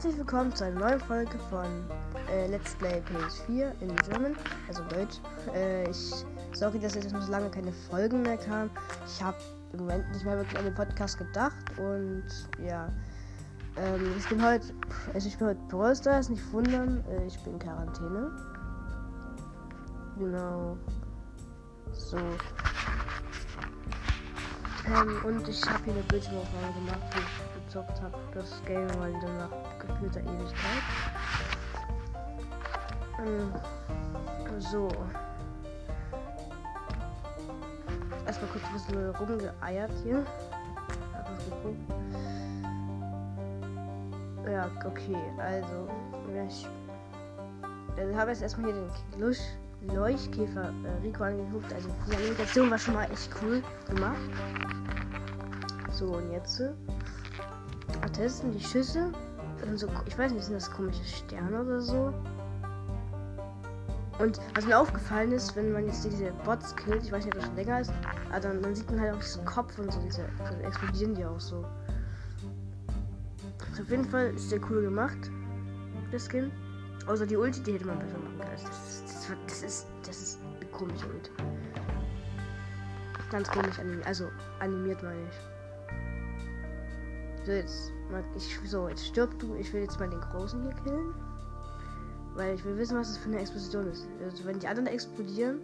Herzlich willkommen zu einer neuen Folge von äh, Let's Play PS4 in German, also Deutsch. Äh, ich, sorry, dass jetzt noch so lange keine Folgen mehr kamen. Ich habe im Moment nicht mehr wirklich an den Podcast gedacht und ja. Ähm, ich bin heute, also ich bin heute Brawl Stars, nicht wundern, äh, ich bin in Quarantäne. Genau. So. Ähm, und ich habe hier eine Bildschirmaufnahme gemacht, wie ich gezockt habe. Das Game mal wieder nach gefühlter Ewigkeit. Ähm, so. Erstmal kurz ein bisschen rumgeeiert hier. Hab was geguckt. Ja, okay, also. Ich, ich habe jetzt erstmal hier den Lusch. Leuchtkäfer äh, Rico angeguckt. Also die Animation war schon mal echt cool gemacht. So, und jetzt äh, testen die Schüsse. So, ich weiß nicht, sind das komische Sterne oder so? Und was mir aufgefallen ist, wenn man jetzt diese Bots killt, ich weiß nicht, ob das schon länger ist, aber dann, dann sieht man halt auch diesen Kopf und so, diese also explodieren die auch so. Also auf jeden Fall ist der cool gemacht, der Skin. Außer die Ulti, die hätte man besser machen können. Das, das, das, ist, das ist komisch und ganz komisch animiert. Also animiert meine ich. So, jetzt, ich, so, jetzt stirb du. Ich will jetzt mal den Großen hier killen. Weil ich will wissen, was das für eine Explosion ist. Also, wenn die anderen explodieren,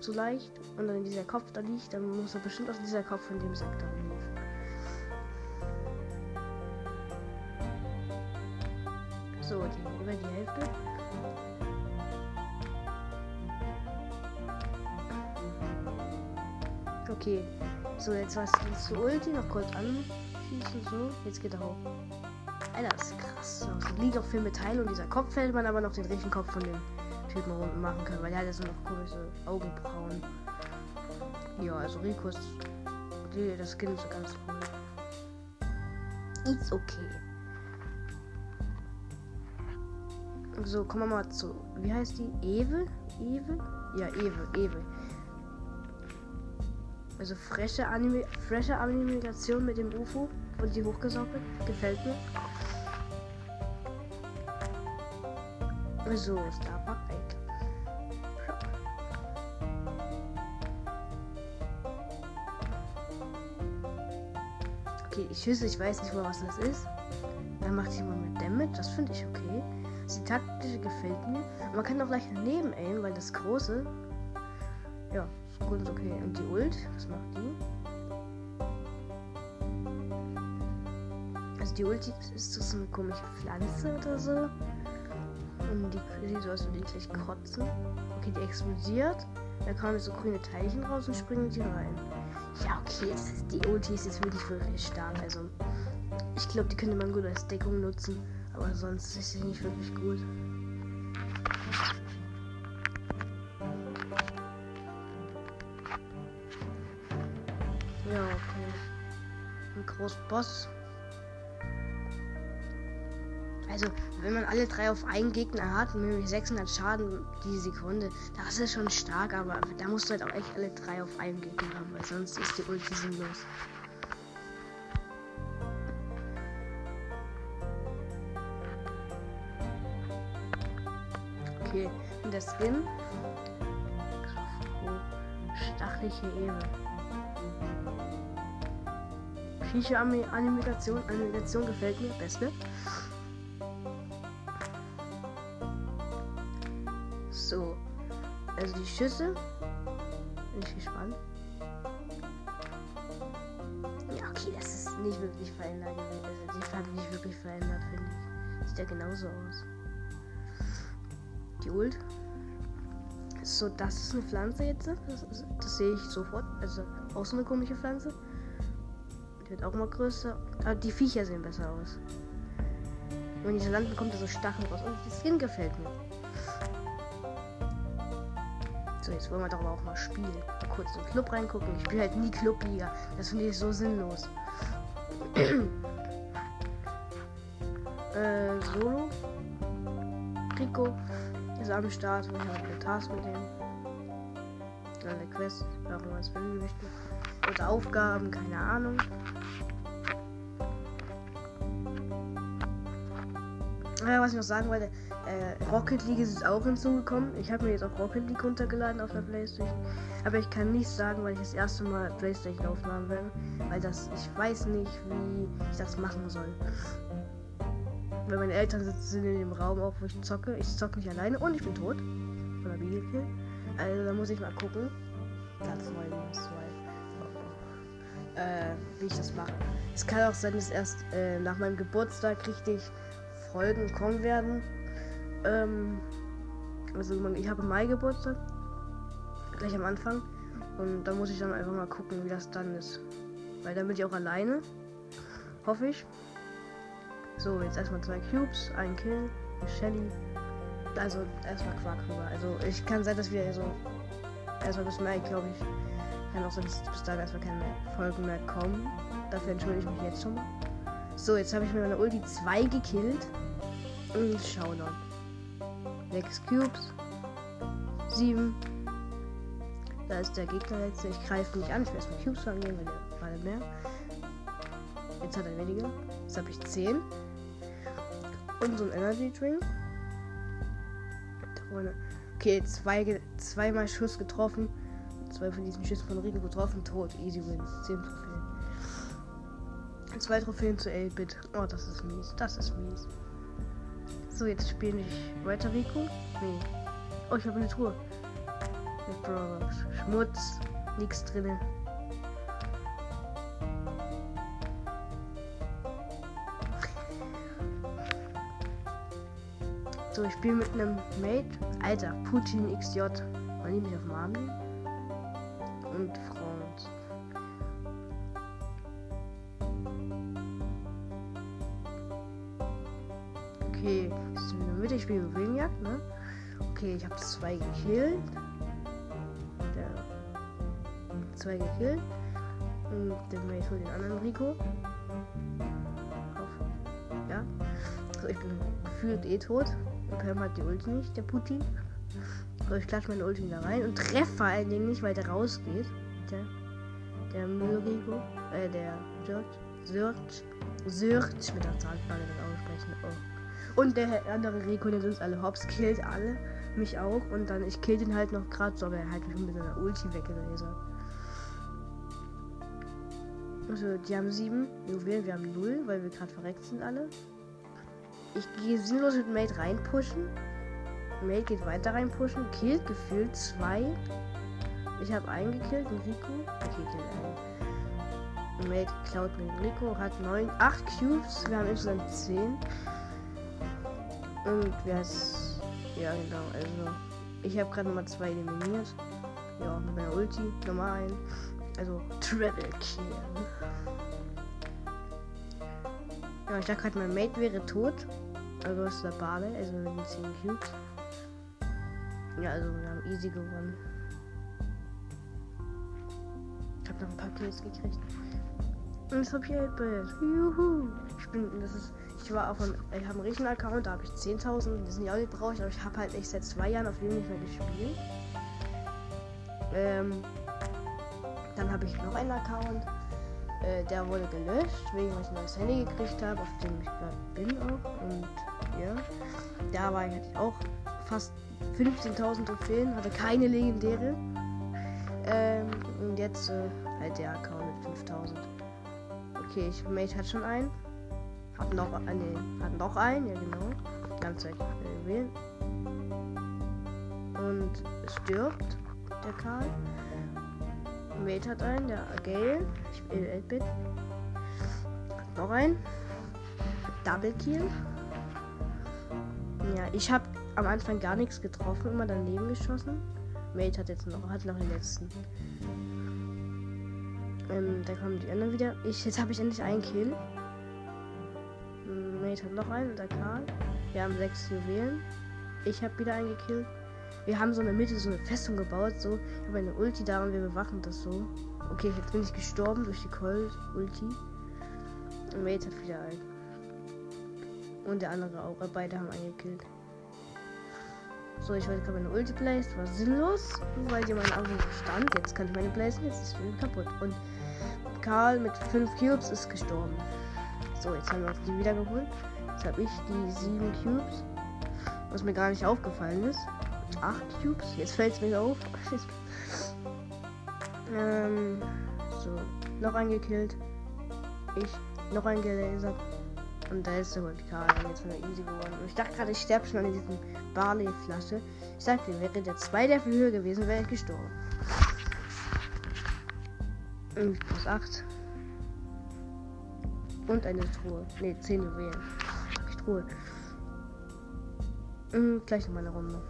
so leicht, und dann dieser Kopf da liegt, dann muss er bestimmt auf dieser Kopf von dem Sektor liegen. So, die, über die Hälfte. Okay. So, jetzt was zu Ulti noch kurz anschießen. So, jetzt geht er hoch. Alter, ist krass. Es liegt auch viel Metall und dieser Kopf fällt man aber noch den richtigen Kopf von dem Typen unten machen kann, weil der hat ja so noch komische Augenbrauen. Ja, also Rico ist. Das Skin ist ganz cool. It's okay. So, kommen wir mal zu. Wie heißt die? Ewe? Ewe? Ja, Ewe, Ewe. Also frische, Anime frische Animation mit dem UFO und die hochgesaugelt. Gefällt mir. So, Starbuck weg. Okay, die Schüsse, ich weiß nicht mal, was das ist. Dann macht mal mit Damage, das finde ich okay. Die taktische gefällt mir. Man kann auch leicht daneben aimen, weil das große. Ja, ist gut und okay. Und die Ult, was macht die? Also die Ult ist so eine komische Pflanze oder so. Und die sieht so aus, würde gleich kotzen. Okay, die explodiert. Da kommen so grüne Teilchen raus und springen die rein. Ja, okay, ist, die Ulti ist jetzt wirklich, wirklich stark. Also, ich glaube, die könnte man gut als Deckung nutzen. Aber sonst ist sie nicht wirklich gut. Ja, okay. Ein großer Boss. Also, wenn man alle drei auf einen Gegner hat, mit 600 Schaden die Sekunde, das ist schon stark, aber da musst du halt auch echt alle drei auf einen Gegner haben, weil sonst ist die Ulti sinnlos. Okay, und der Skin. Stachliche Ewe. Viecher Animation, Animation gefällt mir. Beste. So. Also die Schüsse. Bin ich gespannt. Ja, okay, das ist nicht wirklich verändert gewesen. Also die Farbe nicht wirklich verändert, finde ich. Sieht ja genauso aus. Die Ult. So, das ist eine Pflanze jetzt. Das, das sehe ich sofort. Also auch so eine komische Pflanze. Die wird auch mal größer. Aber die Viecher sehen besser aus. Wenn diese landen, kommt da so Stacheln raus. Und das Skin gefällt mir. So, jetzt wollen wir doch auch mal spielen. Mal kurz den Club reingucken. Ich spiele halt nie Clubliga. Das finde ich so sinnlos. äh, Solo. Rico am Start. Wir haben eine Task mit dem. Eine Quest, warum es will möchte. Oder Aufgaben, keine Ahnung. Ja, was ich noch sagen wollte, äh, Rocket League ist auch hinzugekommen. Ich habe mir jetzt auch Rocket League runtergeladen auf der Playstation. Aber ich kann nicht sagen, weil ich das erste Mal Playstation aufmachen werde. Weil das, ich weiß nicht, wie ich das machen soll. Weil meine Eltern sitzen in dem Raum auch, wo ich zocke. Ich zocke nicht alleine und ich bin tot. Oder wie Also da muss ich mal gucken. 9 minus 2. Äh, wie ich das mache. Es kann auch sein, dass erst äh, nach meinem Geburtstag richtig Folgen kommen werden. Ähm, also ich habe Mai Geburtstag. Gleich am Anfang. Und da muss ich dann einfach mal gucken, wie das dann ist. Weil dann bin ich auch alleine. Hoffe ich. So, jetzt erstmal zwei Cubes, ein Kill, eine Shelly. Also erstmal Quark rüber. Also ich kann sein, dass wir so erstmal bis Mai, glaube ich. Kann auch dass bis dahin erstmal keine Folgen mehr kommen. Dafür entschuldige ich mich jetzt schon mal. So, jetzt habe ich mir meine Ulti 2 gekillt. Und noch. 6 Cubes. 7. Da ist der Gegner jetzt. Ich greife nicht an. Ich will erstmal Cubes angehen, weil der war mehr. Jetzt hat er weniger. Jetzt habe ich 10. Und so ein Energy Drink. Okay, zwei, zweimal Schuss getroffen. Zwei von diesen Schüssen von Rico getroffen. Tot. Easy win. 10 Trophäen. Zwei Trophäen zu 8-Bit. Oh, das ist mies. Das ist mies. So, jetzt spiele ich weiter Rico. Nee. Oh, ich habe eine Truhe. Schmutz. Nichts drinne. So, ich spiele mit einem Mate. Alter, Putin XJ. Wollen die mich auf nehmen? Und Franz. Okay, ist in der Mitte. Ich spiele Juwelenjagd, ne? Okay, ich habe zwei gekillt. Der zwei gekillt. Und der Mate holt den anderen Rico. Ja. So, ich bin gefühlt eh tot. Pam hat die Ulti nicht, der Putin. So, ich klatsche meine Ulti wieder rein und treffe vor allen Dingen nicht, weil der rausgeht. Der, der Müllrigo, äh, der Search, Search, Search mit der Zahnfrage das aussprechen. Oh. Und der andere Rico, der uns alle hops, killt alle, mich auch. Und dann, ich kill den halt noch gerade so, aber er halt mich mit seiner Ulti weggelesen. Also, die haben sieben Juwelen, wir haben null, weil wir gerade verreckt sind alle. Ich gehe sinnlos mit Mate reinpushen. Mate geht weiter reinpushen. Killt gefühlt zwei. Ich habe einen gekillt, den Rico. Okay, killt einen. Mate klaut den Rico, hat neun, acht Cubes. Wir haben insgesamt zehn. Und wer ist. Ja, genau. Also, ich habe gerade Nummer zwei eliminiert. Ja, mit meiner Ulti. Nummer 1. Also, Travel Kill. Ja, ich dachte gerade, mein Mate wäre tot. Also ist der Bale, also mit den 10 Cubes. Ja, also wir haben easy gewonnen. Ich habe noch ein paar Kills gekriegt. Und jetzt hab ich 8-Bit. Juhu. Ich bin, das ist, ich war auf einem, ich habe einen richtigen Account, da habe ich 10.000, das sind ja auch nicht brauche aber ich habe halt echt seit zwei Jahren auf jeden mehr gespielt. Ähm, dann habe ich noch einen Account. Äh, der wurde gelöscht, wegen weil ich ein neues Handy gekriegt habe, auf dem ich gerade bin auch. Und ja, da war ich hatte auch fast 15.000 Trophäen, hatte keine legendäre. Ähm, und jetzt äh, halt der Account mit 5.000. Okay, ich Mate hat schon einen. Hat noch, äh, nee, hat noch einen, ja genau. Ganz Zeit äh, wählen. Und stirbt der Karl. Mate hat einen, der Gale. Ich spiele 8-Bit. Noch ein. Double Kill. Ja, ich habe am Anfang gar nichts getroffen, immer daneben geschossen. Mate hat jetzt noch, hat noch den letzten. Ähm, da kommen die anderen wieder. Ich, jetzt habe ich endlich einen Kill. Mate hat noch einen und der Karl. Wir haben sechs Juwelen. Ich habe wieder einen gekillt. Wir haben so in der Mitte so eine Festung gebaut. So, ich habe eine Ulti da und wir bewachen das so. Okay, jetzt bin ich gestorben durch die Colt-Ulti. Und Mate hat wieder einen. Und der andere auch. Beide haben einen gekillt. So, ich wollte gerade meine Ulti placed. War sinnlos, weil die meine Augen stand. Jetzt kann ich meine placen. Jetzt ist sie kaputt. Und Karl mit 5 Cubes ist gestorben. So, jetzt haben wir die wieder geholt. Jetzt habe ich die 7 Cubes. Was mir gar nicht aufgefallen ist. 8 Cubes. Jetzt fällt es mir auf. ähm, so. Noch eingekillt. Ich. Noch eingelasert. Und da ist der Vulkan jetzt wieder easy geworden. Und ich dachte gerade, ich sterbe schon an diesen Barley-Flasche. Ich sagte, wäre der zwei Level höher gewesen, wäre ich gestorben. Und plus 8. Und eine Truhe. Ne, 10 Juwelen. Ich Truhe. Mhm, gleich noch mal eine Runde.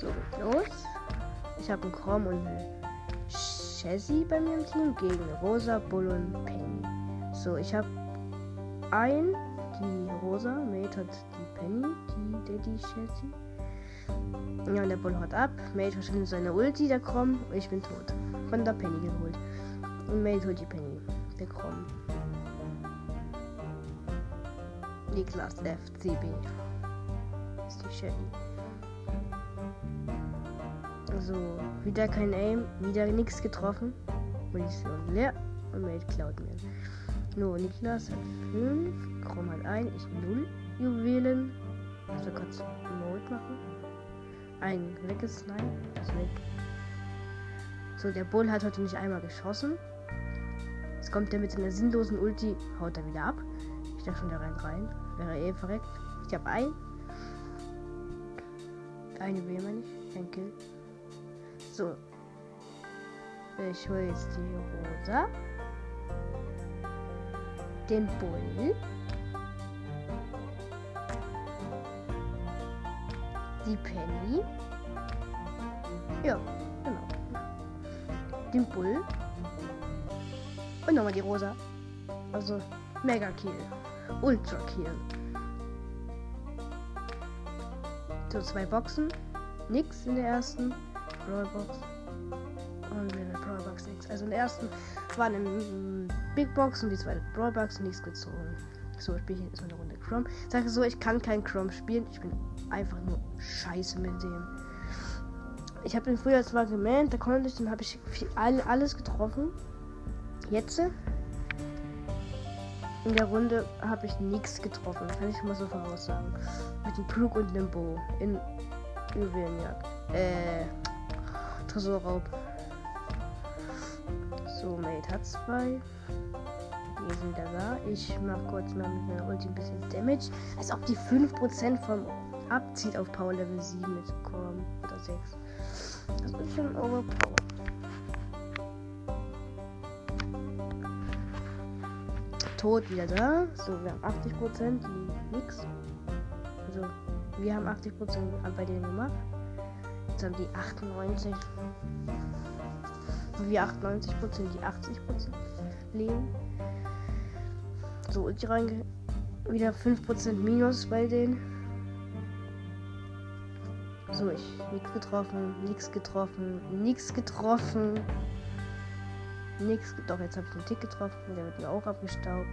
So, los. Ich habe einen Chrom und eine Chassis bei mir im Team gegen Rosa, Bull und Penny. So, ich habe ein, die Rosa, Mate hat die Penny, die Daddy Chassis. Ja, und der Bull haut ab. Mate verschwindet seine Ulti, der Chrom, und ich bin tot. Von der Penny geholt. Und Mate holt die Penny, der Chrom. Niklas FCB. Ist die Shelly. So, wieder kein Aim, wieder nichts getroffen. Munition leer und Mate klaut mir. No, Niklas hat 5, Chrom hat 1, ich 0 Juwelen. Also du Mode machen. Ein weggesniped, ist weg. So, der Bull hat heute nicht einmal geschossen. Jetzt kommt er mit seiner sinnlosen Ulti, haut er wieder ab. Ich dachte schon, der rennt rein. Wäre eh verreckt. Ich habe ein. Eine Juwele, meine ich. Ein Kill. So. Ich hole jetzt die Rosa. Den Bull. Die Penny. Ja, genau. Den Bull. Und nochmal die Rosa. Also Mega Kill. Ultra Kill. So, zwei Boxen. Nix in der ersten. Brawlbox. Und in der Brawlbox nichts. Also in der ersten waren im Big Box und die zweite Brawlbox nichts gezogen. So, ich spiele jetzt mal eine Runde Chrome. Sage so, ich kann kein Chrome spielen. Ich bin einfach nur scheiße mit dem. Ich habe den früher zwar gemäht, da konnte ich, dann habe ich viel, alles getroffen. Jetzt in der Runde habe ich nichts getroffen, kann ich mal so voraussagen. Mit dem Plug und dem Bo in Juwelenjagd. Äh, Tresorraub. So, Mate hat zwei. Wir sind wieder da. Ich mache kurz mal mit meiner Ulti ein bisschen Damage. Als ob die 5% vom abzieht auf Power Level 7 mitkommen. Oder 6. Das ist schon overpowered. Tod wieder da. So, wir haben 80%, die nix. Also, wir haben 80% bei denen gemacht. Haben die 98. Und wir 98%, die 80% leben. So, und rein wieder 5% Minus bei denen. So, ich nichts getroffen, nichts getroffen, nichts getroffen. Nix, doch jetzt habe ich den Tick getroffen, der wird mir auch abgestaubt.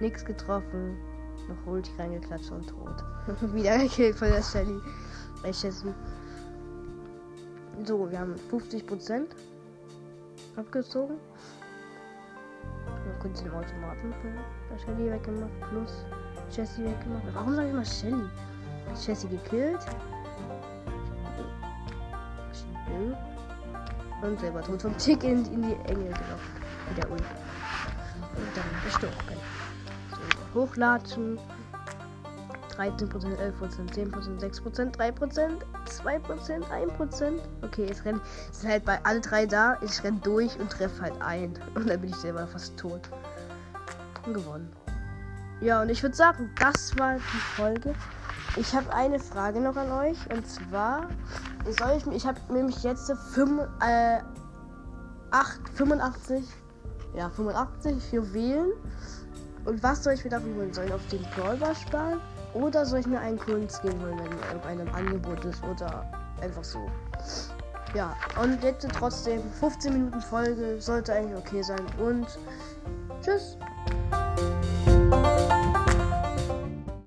Nix getroffen, noch Ulti reingeklatscht und tot. Wieder gekillt von der Shelly. Bei Chessie. So, wir haben 50% abgezogen. Wir kurz den Automaten bei Shelly weggemacht, plus Jessie weggemacht. Warum sage ich mal Shelly? Jessie gekillt. Und selber tot vom Tick in, in die Enge gelaufen. Wieder Ult. Und dann gestorben. So, hochlatschen. 13%, 11%, 10%, 6%, 3%, 2%, 1%. Okay, es rennt. Es sind halt bei alle drei da. Ich renn durch und treffe halt ein. Und dann bin ich selber fast tot. Und gewonnen. Ja, und ich würde sagen, das war die Folge. Ich habe eine Frage noch an euch. Und zwar soll ich Ich habe nämlich jetzt 5, äh, 8, 85. Ja, 85 Juwelen. Und was soll ich mir dafür holen? Soll ich auf den Brawler sparen? Oder soll ich mir einen coolen Skin holen, wenn einem Angebot ist? Oder einfach so. Ja, und jetzt trotzdem 15 Minuten Folge sollte eigentlich okay sein. Und tschüss.